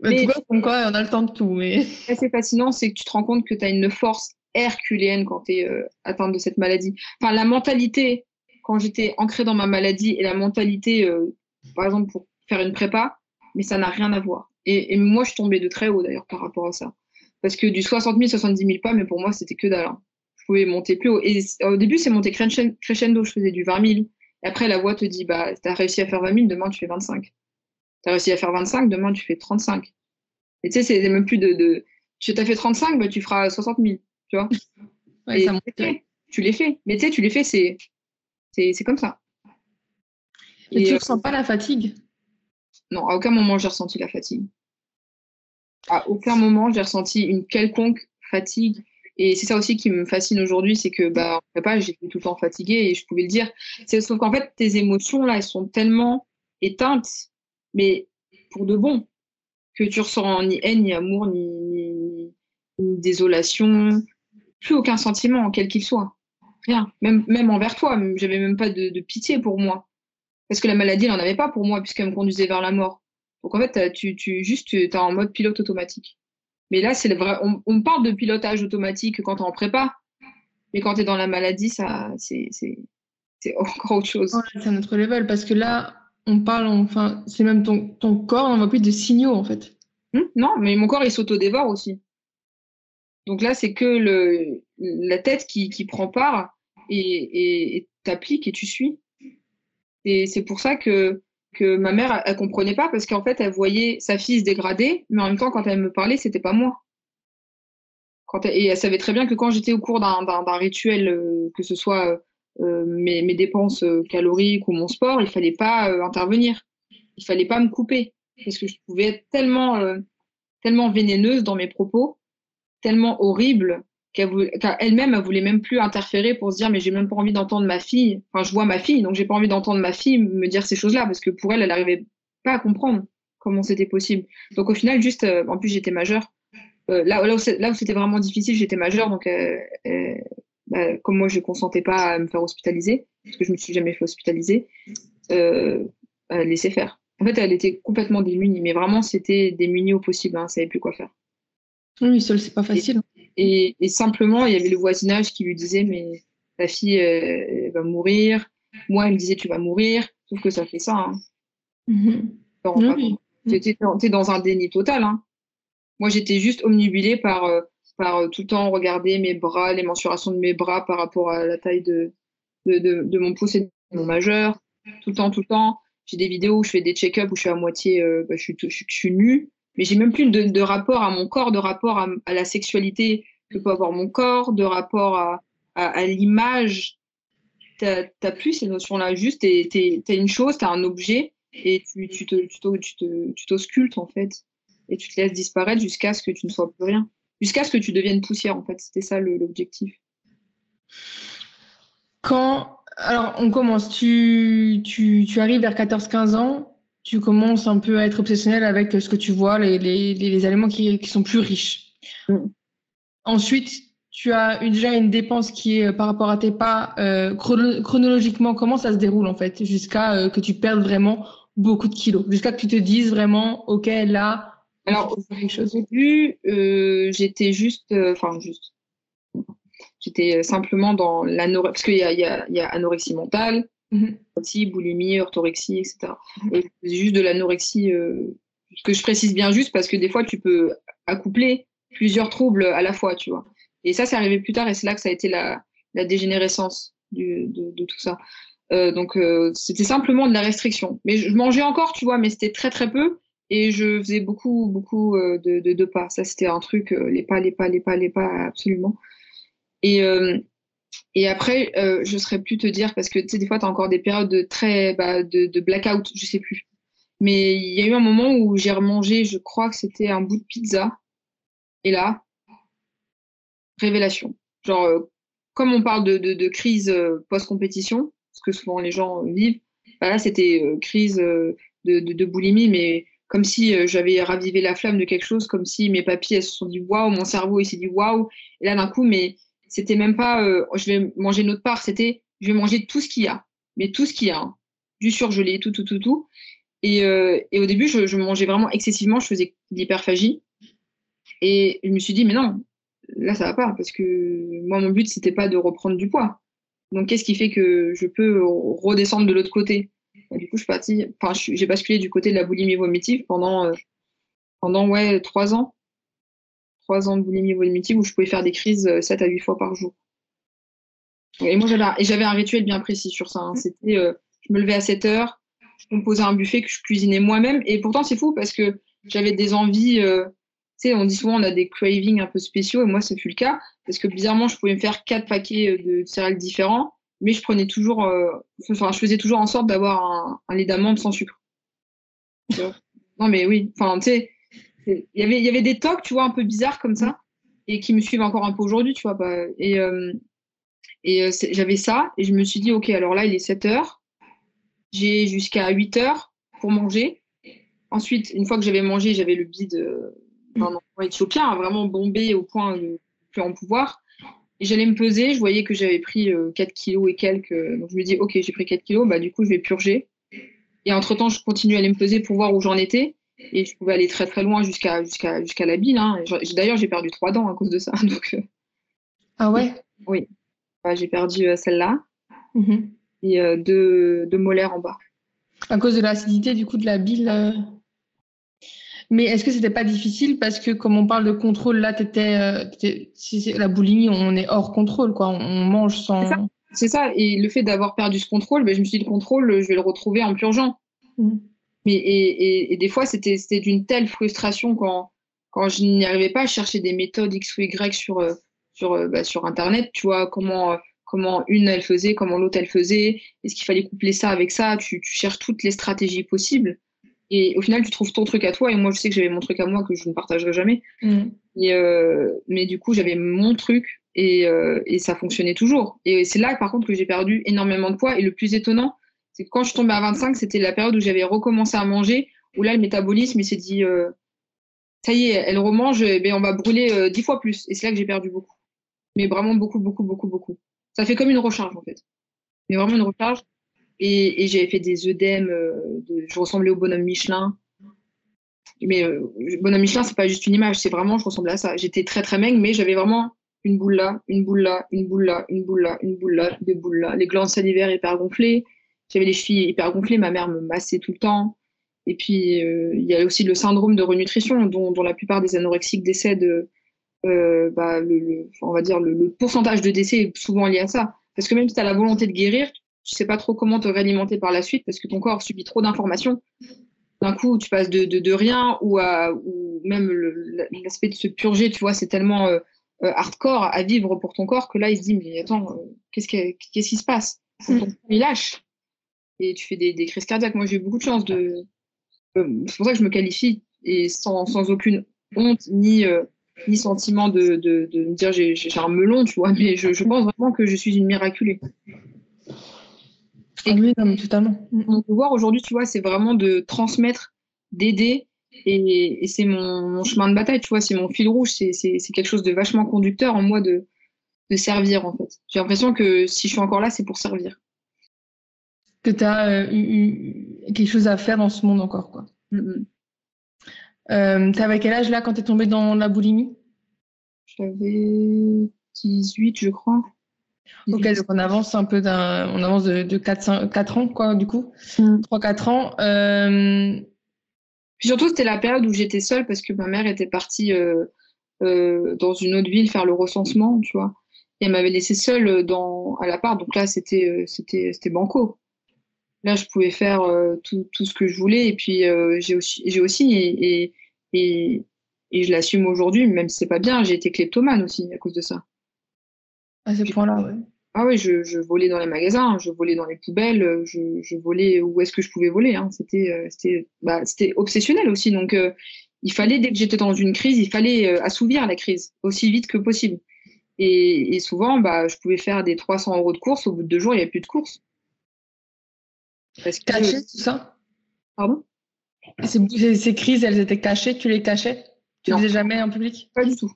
bah, mais, quoi, on a le temps de tout. Mais... C'est fascinant, c'est que tu te rends compte que tu as une force herculéenne quand tu es atteinte de cette maladie. Enfin, la mentalité, quand j'étais ancrée dans ma maladie et la mentalité, par exemple, pour faire une prépa, mais ça n'a rien à voir. Et, moi, je suis tombée de très haut d'ailleurs par rapport à ça. Parce que du 60 000, 70 000 pas, mais pour moi, c'était que dalle. Hein. Je pouvais monter plus haut. Et au début, c'est monté crescendo, je faisais du 20 000. Et après, la voix te dit, bah, t'as réussi à faire 20 000, demain, tu fais 25. T'as réussi à faire 25, demain, tu fais 35. Et tu sais, c'est même plus de, de... Tu t'as fait 35, bah, tu feras 60 000, tu vois. Ouais, ça tu les fais. Mais tu sais, tu les fais, c'est, c'est, comme ça. Et, tu ne euh, ressens pas la fatigue? Non, à aucun moment j'ai ressenti la fatigue. À aucun moment j'ai ressenti une quelconque fatigue. Et c'est ça aussi qui me fascine aujourd'hui, c'est que bah, pas, j'étais tout le temps fatiguée et je pouvais le dire. C'est sauf qu'en fait, tes émotions là, elles sont tellement éteintes, mais pour de bon, que tu ressens ni haine, ni amour, ni, désolation, plus aucun sentiment, quel qu'il soit. Rien. Même, envers toi, j'avais même pas de, pitié pour moi. Parce que la maladie, elle n'en avait pas pour moi, puisqu'elle me conduisait vers la mort. Donc en fait, tu, tu juste, tu en mode pilote automatique. Mais là, c'est vrai. On, on, parle de pilotage automatique quand tu en prépa, mais quand tu es dans la maladie, ça, c'est, encore autre chose. c'est un autre level parce que là, on parle, enfin, c'est même ton, ton corps n'envoie plus de signaux en fait. Hum, non, mais mon corps il s'auto-dévore aussi. Donc là, c'est que le, la tête qui, qui prend part et t'applique et, et tu suis. Et c'est pour ça que que ma mère, elle, comprenait pas parce qu'en fait, elle voyait sa fille se dégrader, mais en même temps, quand elle me parlait, c'était pas moi. Quand et elle savait très bien que quand j'étais au cours d'un rituel, euh, que ce soit euh, mes, mes, dépenses euh, caloriques ou mon sport, il fallait pas intervenir. Il fallait pas me couper parce que je pouvais être tellement, tellement vénéneuse dans mes propos, tellement horrible qu'elle-même, elle, voulait même plus interférer pour se dire, mais j'ai même pas envie d'entendre ma fille. Enfin, je vois ma fille, donc j'ai pas envie d'entendre ma fille me dire ces choses-là, parce que pour elle, elle n'arrivait pas à comprendre comment c'était possible. Donc au final, juste, euh, en plus, j'étais majeure. Euh, là, là, où c'était vraiment difficile, j'étais majeure, donc euh, bah, comme moi, je consentais pas à me faire hospitaliser, parce que je me suis jamais fait hospitaliser, elle laissait faire. En fait, elle était complètement démunie, mais vraiment, c'était démunie au possible, hein, elle savait plus quoi faire. Oui, seule, c'est pas facile. Et, simplement, il y avait le voisinage qui lui disait Mais ta fille euh, va mourir. Moi, elle me disait Tu vas mourir. Sauf que ça fait ça. Hein. Tu es, dans un déni total. Hein. Moi, j'étais juste omnibulée par, euh, par euh, tout le temps regarder mes bras, les mensurations de mes bras par rapport à la taille de, de, de, mon pouce et de mon majeur. Tout le temps, tout le temps. J'ai des vidéos où je fais des check-up où je suis à moitié, bah, je, suis, je, je, suis nue mais j'ai même plus de, rapport à mon corps, de rapport à, la sexualité que peut avoir mon corps, de rapport à, l'image. Tu n'as plus ces notions-là. Juste, tu as une chose, tu as un objet et tu, tu, te, tu, t'auscultes en fait. Et tu te laisses disparaître jusqu'à ce que tu ne sois plus rien. Jusqu'à ce que tu deviennes poussière en fait. C'était ça l'objectif. Quand. Alors, on commence. Tu arrives vers 14-15 ans tu commences un peu à être obsessionnel avec ce que tu vois, les, les, les aliments qui, qui, sont plus riches. Mm. Ensuite, tu as déjà une dépense qui est euh, par rapport à tes pas, euh, chronologiquement, comment ça se déroule en fait, jusqu'à euh, que tu perdes vraiment beaucoup de kilos, jusqu'à que tu te dises vraiment, ok, là. Alors, au début, euh, j'étais juste, enfin, juste. J'étais simplement dans l'anorexie, parce qu'il y a, y, a, y a anorexie mentale, Mmh. boulimie, orthorexie, etc. Et juste de l'anorexie, euh, que je précise bien juste parce que des fois, tu peux accoupler plusieurs troubles à la fois, tu vois. Et ça, c'est arrivé plus tard et c'est là que ça a été la, la dégénérescence de, tout ça. Euh, donc, euh, c'était simplement de la restriction. Mais je mangeais encore, tu vois, mais c'était très, très peu. Et je faisais beaucoup, beaucoup de, de, pas. Ça, c'était un truc, les pas, les pas, les pas, les pas, absolument. Et, et après, euh, je ne saurais plus te dire parce que tu sais, des fois, tu as encore des périodes de très bah, de, de, blackout, je sais plus. Mais il y a eu un moment où j'ai remangé, je crois que c'était un bout de pizza. Et là, révélation. Genre, euh, comme on parle de, de, crise euh, post-compétition, ce que souvent les gens vivent, bah là, c'était crise de, de, boulimie, mais comme si j'avais ravivé la flamme de quelque chose, comme si mes papiers se sont dit waouh, mon cerveau il s'est dit waouh. Et là, d'un coup, mais c'était même pas euh, je vais manger notre part, c'était je vais manger tout ce qu'il y a, mais tout ce qu'il y a, hein. du surgelé, tout, tout, tout, tout. Et, euh, et au début, je, mangeais vraiment excessivement, je faisais de l'hyperphagie. Et je me suis dit, mais non, là, ça va pas parce que moi, mon but, c'était pas de reprendre du poids. Donc, qu'est-ce qui fait que je peux redescendre de l'autre côté? Du coup, je suis partie, enfin, j'ai basculé du côté de la boulimie vomitive pendant, euh, pendant ouais, trois ans. Trois ans de boulimie vomitive où je pouvais faire des crises 7 à 8 fois par jour. Et moi, j'avais un rituel bien précis sur ça. Hein. C'était, euh, je me levais à 7 heures, je composais un buffet que je cuisinais moi-même. Et pourtant, c'est fou parce que j'avais des envies. Euh, tu sais, on dit souvent on a des cravings un peu spéciaux, et moi, ce fut le cas. Parce que bizarrement, je pouvais me faire quatre paquets euh, de céréales différents, mais je prenais toujours. enfin, je faisais toujours en sorte d'avoir un, un lait d'amande sans sucre. non, mais oui. Enfin, tu sais, il y avait, y avait des tocs, tu vois, un peu bizarres comme ça, et qui me suivent encore un peu aujourd'hui, tu vois. Bah, et. Et euh, j'avais ça, et je me suis dit, OK, alors là, il est 7 heures. J'ai jusqu'à 8 heures pour manger. Ensuite, une fois que j'avais mangé, j'avais le bide euh, d'un enfant éthiopien, hein, vraiment bombé au point de plus en pouvoir. Et j'allais me peser, je voyais que j'avais pris 4 euh, kilos et quelques. Donc je me dis, OK, j'ai pris 4 kilos, bah, du coup, je vais purger. Et entre-temps, je continue à aller me peser pour voir où j'en étais. Et je pouvais aller très très loin jusqu'à jusqu'à jusqu'à la bile. Hein. D'ailleurs, j'ai perdu 3 dents à cause de ça. Donc, ah ouais? Oui j'ai perdu euh, celle-là mhm. et euh, deux, molaires en bas. À cause de l'acidité du coup de la bile euh. Mais est-ce que c'était pas difficile parce que comme on parle de contrôle, là, t'étais, si la boulimie, on est hors contrôle, quoi. On mange sans. C'est ça. Et le fait d'avoir perdu ce contrôle, ben, je me suis dit le contrôle, je vais le retrouver en purgeant. Mhm. Mais et, des fois, c'était, d'une telle frustration quand quand je n'y arrivais pas, à chercher des méthodes X ou Y sur sur, euh, bah, sur Internet, tu vois, comment, euh, comment une elle faisait, comment l'autre elle faisait, est-ce qu'il fallait coupler ça avec ça, tu, tu, cherches toutes les stratégies possibles. Et au final, tu trouves ton truc à toi. Et moi, je sais que j'avais mon truc à moi que je ne partagerai jamais. Mm. Et, euh, mais du coup, j'avais mon truc et, et, ça fonctionnait toujours. Et c'est là, par contre, que j'ai perdu énormément de poids. Et le plus étonnant, c'est quand je suis tombée à 25, c'était la période où j'avais recommencé à manger, où là, le métabolisme, s'est dit, ça y est, elle remange, et ben, on va brûler dix fois plus. Et c'est là que j'ai perdu beaucoup mais vraiment beaucoup, beaucoup, beaucoup, beaucoup. Ça fait comme une recharge en fait. Mais vraiment une recharge. Et, et j'avais fait des œdèmes, euh, je ressemblais au bonhomme Michelin. Mais euh, bonhomme Michelin, c'est pas juste une image, c'est vraiment, je ressemblais à ça. J'étais très très maigre, mais j'avais vraiment une boule là, une boule là, une boule là, une boule là, une boule là, deux boules là, les glandes salivaires hyper gonflées. J'avais les chevilles hyper gonflées, ma mère me massait tout le temps. Et puis, euh, il y a aussi le syndrome de renutrition, dont, dont la plupart des anorexiques décèdent euh, bah, le, on va dire le, pourcentage de décès est souvent lié à ça. Parce que même si tu as la volonté de guérir, tu sais pas trop comment te réalimenter par la suite parce que ton corps subit trop d'informations. D'un coup, tu passes de, de, rien ou, à, ou même l'aspect de se purger, tu vois, c'est tellement euh, euh, hardcore à vivre pour ton corps que là, il se dit, mais attends, qu'est-ce qui, se passe? Ton corps, il lâche. Et tu fais des, des crises cardiaques. Moi, j'ai eu beaucoup de chance de. c'est pour ça que je me qualifie et sans, sans aucune honte ni ni sentiment de, de, de me dire j'ai un melon, tu vois, mais je, je, pense vraiment que je suis une miraculée. Et oui, totalement. Mon pouvoir aujourd'hui, tu vois, c'est vraiment de transmettre, d'aider, et, et c'est mon, mon, chemin de bataille, tu vois, c'est mon fil rouge, c'est quelque chose de vachement conducteur en moi de, de servir, en fait. J'ai l'impression que si je suis encore là, c'est pour servir. Que tu as euh, eu, quelque chose à faire dans ce monde encore, quoi. Mm, mm. Euh, T'avais quel âge là quand t'es tombée dans la boulimie? J'avais 18, je crois. Ok, donc on avance un peu d'un, on avance de, de 4, 4 ans, quoi, du coup. 3-4 mm. ans. Euh... Puis surtout, c'était la période où j'étais seule parce que ma mère était partie euh, euh, dans une autre ville faire le recensement, tu vois. Et elle m'avait laissée seule dans, à l'appart. Donc là, c'était, c'était, c'était banco. Là, je pouvais faire euh, tout, tout, ce que je voulais. Et puis, euh, j'ai aussi, j'ai aussi et, et, et, je l'assume aujourd'hui, même si c'est pas bien, j'ai été kleptomane aussi à cause de ça. À ce point-là, ouais. Ah oui, je, je, volais dans les magasins, je volais dans les poubelles, je, je volais où est-ce que je pouvais voler. Hein. C'était, euh, c'était, bah, c'était obsessionnel aussi. Donc, il fallait, dès que j'étais dans une crise, il fallait assouvir la crise aussi vite que possible. Et, et souvent, bah, je pouvais faire des 300 euros de courses. Au bout de deux jours, il n'y avait plus de Caché, tout ça? Pardon? Ces, ces, crises, elles étaient cachées Tu les cachais? Tu ne faisais jamais en public? Pas du tout.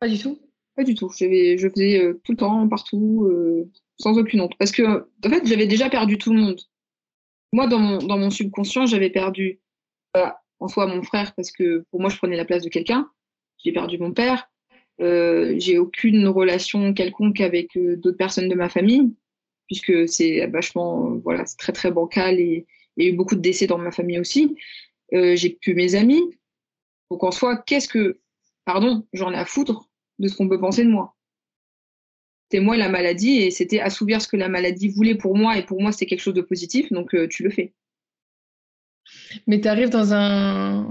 Pas du tout? Pas du tout. Je faisais euh, tout le temps, partout, euh, sans aucune honte. Parce que, en fait, j'avais déjà perdu tout le monde. Moi, dans mon, dans mon subconscient, j'avais perdu en soi mon frère, parce que pour moi, je prenais la place de quelqu'un. J'ai perdu mon père. Euh, j'ai aucune relation quelconque avec euh, d'autres personnes de ma famille, puisque c'est vachement, voilà, c'est très très bancal et il y a eu beaucoup de décès dans ma famille aussi. Euh, j'ai plus mes amis. Donc en soi, qu'est-ce que, pardon, j'en ai à foutre de ce qu'on peut penser de moi? C'était moi la maladie et c'était assouvir ce que la maladie voulait pour moi et pour moi c'était quelque chose de positif, donc tu le fais. Mais tu arrives dans un,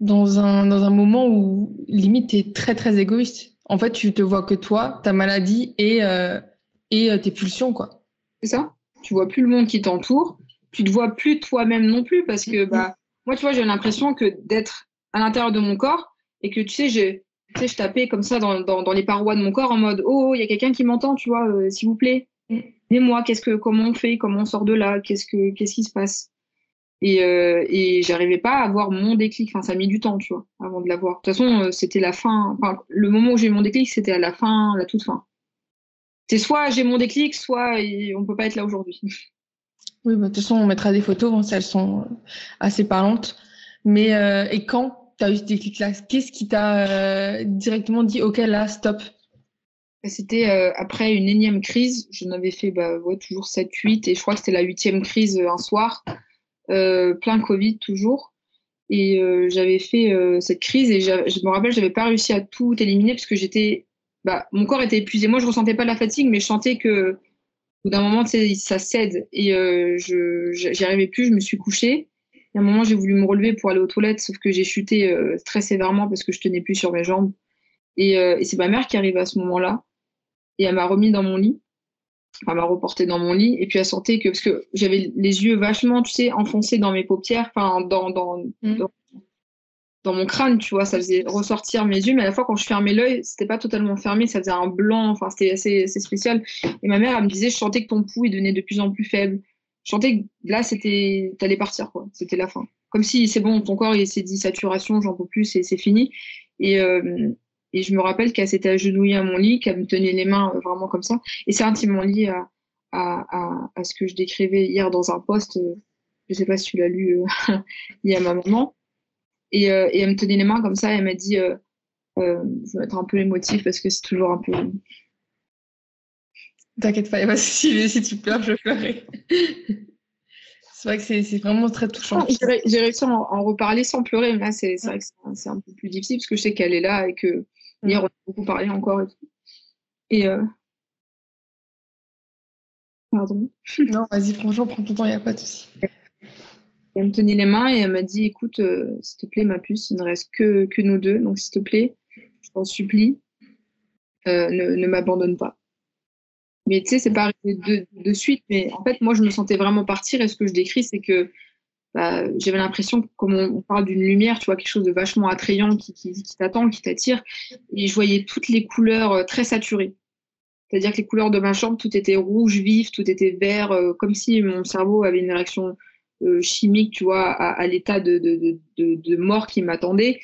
dans, un, dans un moment où limite tu es très très égoïste. En fait, tu te vois que toi, ta maladie et, euh, et euh, tes pulsions. quoi. C'est ça? Tu vois plus le monde qui t'entoure. Tu te vois plus toi-même non plus parce que bah, moi, tu vois, j'ai l'impression que d'être à l'intérieur de mon corps et que tu sais, tu sais, je tapais comme ça dans, dans, dans, les parois de mon corps en mode Oh, il y a quelqu'un qui m'entend, tu vois, euh, s'il vous plaît. Et moi, qu'est-ce que, comment on fait, comment on sort de là, qu'est-ce que, qu'est-ce qui se passe? Et, euh, et j'arrivais pas à avoir mon déclic. Enfin, ça a mis du temps, tu vois, avant de l'avoir. De toute façon, euh, c'était la fin. Enfin, le moment où j'ai eu mon déclic, c'était à la fin, la toute fin. C'est soit j'ai mon déclic, soit on peut pas être là aujourd'hui. Oui, bah, de toute façon, on mettra des photos, bon, elles sont assez parlantes. Mais euh, et quand tu as eu ce déclic-là, qu'est-ce qui t'a directement dit, OK, là, stop? C'était après une énième crise. J'en avais fait bah, ouais, toujours 7-8 et je crois que c'était la huitième crise un soir. Euh, plein Covid toujours. Et euh, j'avais fait euh, cette crise et je me rappelle, j'avais pas réussi à tout éliminer parce que j'étais, bah, mon corps était épuisé. Moi, je ressentais pas la fatigue, mais je sentais que au d'un moment, ça cède et je j'y arrivais plus. Je me suis couchée. Et à un moment, j'ai voulu me relever pour aller aux toilettes, sauf que j'ai chuté très sévèrement parce que je tenais plus sur mes jambes. Et, et c'est ma mère qui arrive à ce moment-là et elle m'a remis dans mon lit elle m'a reporté dans mon lit et puis elle sentait que parce que j'avais les yeux vachement tu sais enfoncés dans mes paupières enfin dans dans, mm. dans, dans mon crâne tu vois ça faisait ressortir mes yeux mais à la fois quand je fermais l'œil c'était pas totalement fermé ça faisait un blanc enfin c'était assez, spécial et ma mère elle me disait je sentais que ton pouls il devenait de plus en plus faible je sentais que là c'était t'allais partir quoi c'était la fin comme si c'est bon ton corps il s'est dit saturation j'en peux plus c'est fini et euh, et je me rappelle qu'elle s'était agenouillée à mon lit, qu'elle me tenait les mains euh, vraiment comme ça. Et c'est intimement lié à, à, ce que je décrivais hier dans un post. Euh, je sais pas si tu l'as lu, il y a ma maman. Et, euh, et, elle me tenait les mains comme ça. Et elle m'a dit, euh, euh, je vais mettre un peu émotif parce que c'est toujours un peu. T'inquiète pas, si, si tu pleures, je pleurerai. c'est vrai que c'est vraiment très touchant. J'ai réussi à en, en, reparler sans pleurer, mais là, c'est vrai que c'est un peu plus difficile parce que je sais qu'elle est là et que Hier, on a beaucoup parlé encore et tout. Et. Euh... Pardon. Non, vas-y, franchement, prends ton temps, il n'y a pas de souci. Elle me tenait les mains et elle m'a dit écoute, euh, s'il te plaît, ma puce, il ne reste que, que nous deux, donc s'il te plaît, je t'en supplie, euh, ne, ne m'abandonne pas. Mais tu sais, c'est pas de, de, suite, mais en fait, moi, je me sentais vraiment partir et ce que je décris, c'est que bah, j'avais l'impression, comme on, parle d'une lumière, tu vois, quelque chose de vachement attrayant qui, qui, t'attend, qui t'attire. Et je voyais toutes les couleurs euh, très saturées. C'est-à-dire que les couleurs de ma chambre, tout était rouge vif, tout était vert, comme si mon cerveau avait une réaction euh, chimique, tu vois, à, l'état de, de, de, mort qui m'attendait.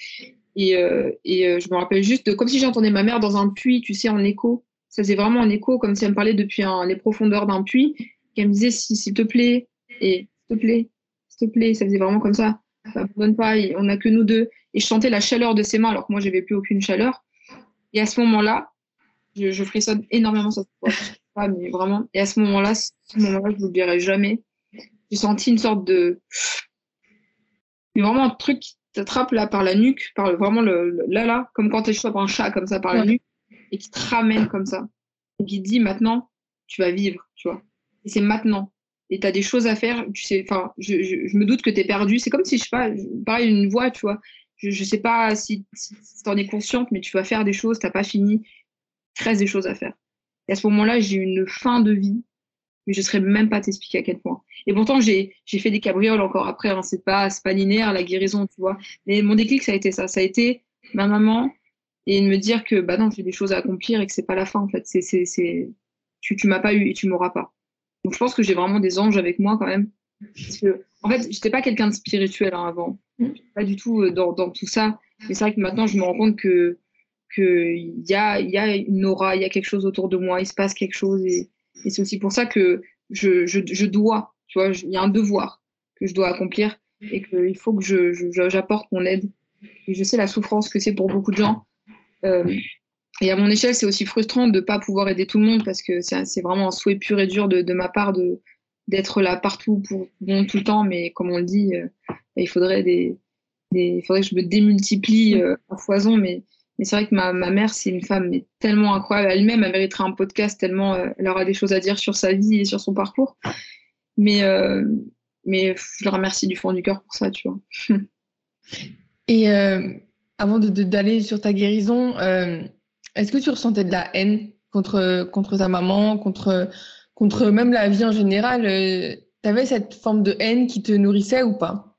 Et, euh, et euh, je me rappelle juste comme si j'entendais ma mère dans un puits, tu sais, en écho. Ça faisait vraiment un écho, comme si elle me parlait depuis les profondeurs d'un puits. Et elle me disait, s'il te plaît, et s'il te plaît, s'il te plaît, ça faisait vraiment comme ça. Ça donne pas, on n'a que nous deux. Et je sentais la chaleur de ses mains alors que moi, j'avais plus aucune chaleur. Et à ce moment-là, je, frissonne énormément, ça pas, mais vraiment. Et à ce moment-là, ce moment-là, je l'oublierai jamais. J'ai senti une sorte de, mais vraiment un truc qui t'attrape là par la nuque, par le, vraiment le, là là, comme quand tu chopes un chat comme ça par la nuque et qui te ramène comme ça et qui te dit maintenant, tu vas vivre, tu vois. Et c'est maintenant et tu as des choses à faire. Tu sais, enfin, je, je, je, me doute que tu es perdu. C'est comme si, je sais pas, pareil, une voix, tu vois. Je, je sais pas si, si tu en es consciente, mais tu vas faire des choses, tu pas fini. Il reste des choses à faire. Et à ce moment-là, j'ai une fin de vie, mais je ne saurais même pas t'expliquer à quel point. Et pourtant, j'ai fait des cabrioles encore après. Hein, c'est pas, pas linéaire, la guérison, tu vois. Mais mon déclic, ça a été ça. Ça a été ma maman et de me dire que bah non, j'ai des choses à accomplir et que c'est pas la fin, en fait. C'est, tu, tu m'as pas eu et tu m'auras pas. Donc je pense que j'ai vraiment des anges avec moi quand même. Parce que, en fait, j'étais pas quelqu'un de spirituel hein, avant. Pas du tout euh, dans, dans tout ça. Mais c'est vrai que maintenant, je me rends compte que qu'il y a, y a une aura, il y a quelque chose autour de moi, il se passe quelque chose. Et, et c'est aussi pour ça que je, je, dois, tu vois, il y a un devoir que je dois accomplir et qu'il faut que je, j'apporte mon aide. Je sais la souffrance que c'est pour beaucoup de gens. Euh, et à mon échelle, c'est aussi frustrant de ne pas pouvoir aider tout le monde parce que c'est vraiment un souhait pur et dur de, de ma part d'être là partout pour tout le temps. Mais comme on le dit, euh, il faudrait des, des, faudrait que je me démultiplie euh, à foison. Mais, mais c'est vrai que ma, ma mère, c'est une femme mais tellement incroyable. Elle-même, elle mériterait un podcast tellement euh, elle aura des choses à dire sur sa vie et sur son parcours. Mais, euh, mais je le remercie du fond du cœur pour ça, tu vois. et avant d'aller de, sur ta guérison, est-ce que tu ressentais de la haine contre, contre ta maman, contre, contre même la vie en général euh, Tu avais cette forme de haine qui te nourrissait ou pas?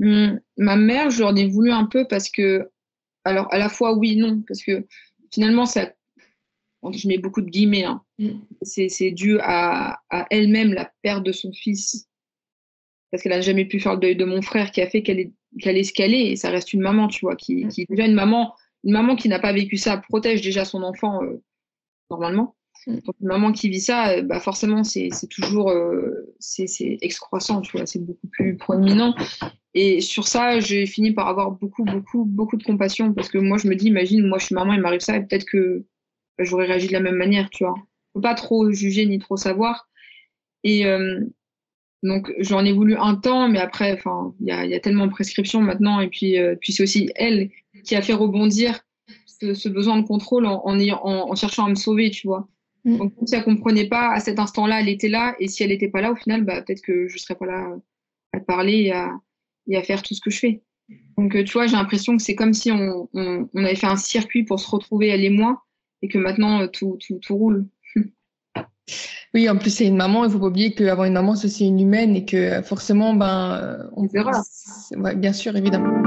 Mmh, Ma mère, je leur ai voulu un peu parce que, alors à la fois oui, non, parce que finalement, ça, je mets beaucoup de guillemets, hein. mmh. c'est dû à, à elle-même la perte de son fils. Parce qu'elle n'a jamais pu faire le deuil de mon frère qui a fait qu'elle est, qu'elle est ce et ça reste une maman, tu vois, qui, qui est déjà une maman une maman qui n'a pas vécu ça protège déjà son enfant euh, normalement. Mm. Donc, une maman qui vit ça, euh, bah forcément, c'est toujours euh, c'est excroissant, tu vois, c'est beaucoup plus proéminent. Et sur ça, j'ai fini par avoir beaucoup, beaucoup, beaucoup de compassion parce que moi, je me dis, imagine, moi, je suis maman, il m'arrive ça, et peut-être que bah, j'aurais réagi de la même manière, tu vois. Faut pas trop juger ni trop savoir. Et donc, j'en ai voulu un temps, mais après, il y a, y a, tellement de prescriptions maintenant, et puis, puis c'est aussi elle qui a fait rebondir ce, besoin de contrôle en, en, en, cherchant à me sauver, tu vois. Mm. Donc, si elle comprenait pas, à cet instant-là, elle était là, et si elle n'était pas là, au final, bah, peut-être que je serais pas là à parler et à, et à faire tout ce que je fais. Donc, euh, tu vois, j'ai l'impression que c'est comme si on, on, on, avait fait un circuit pour se retrouver, elle et moi, et que maintenant, euh, tout, tout, tout roule. Oui, en plus, c'est une maman. Il faut pas oublier qu'avoir une maman, c'est aussi une humaine et que forcément, ben, on verra. Ouais, bien sûr, évidemment.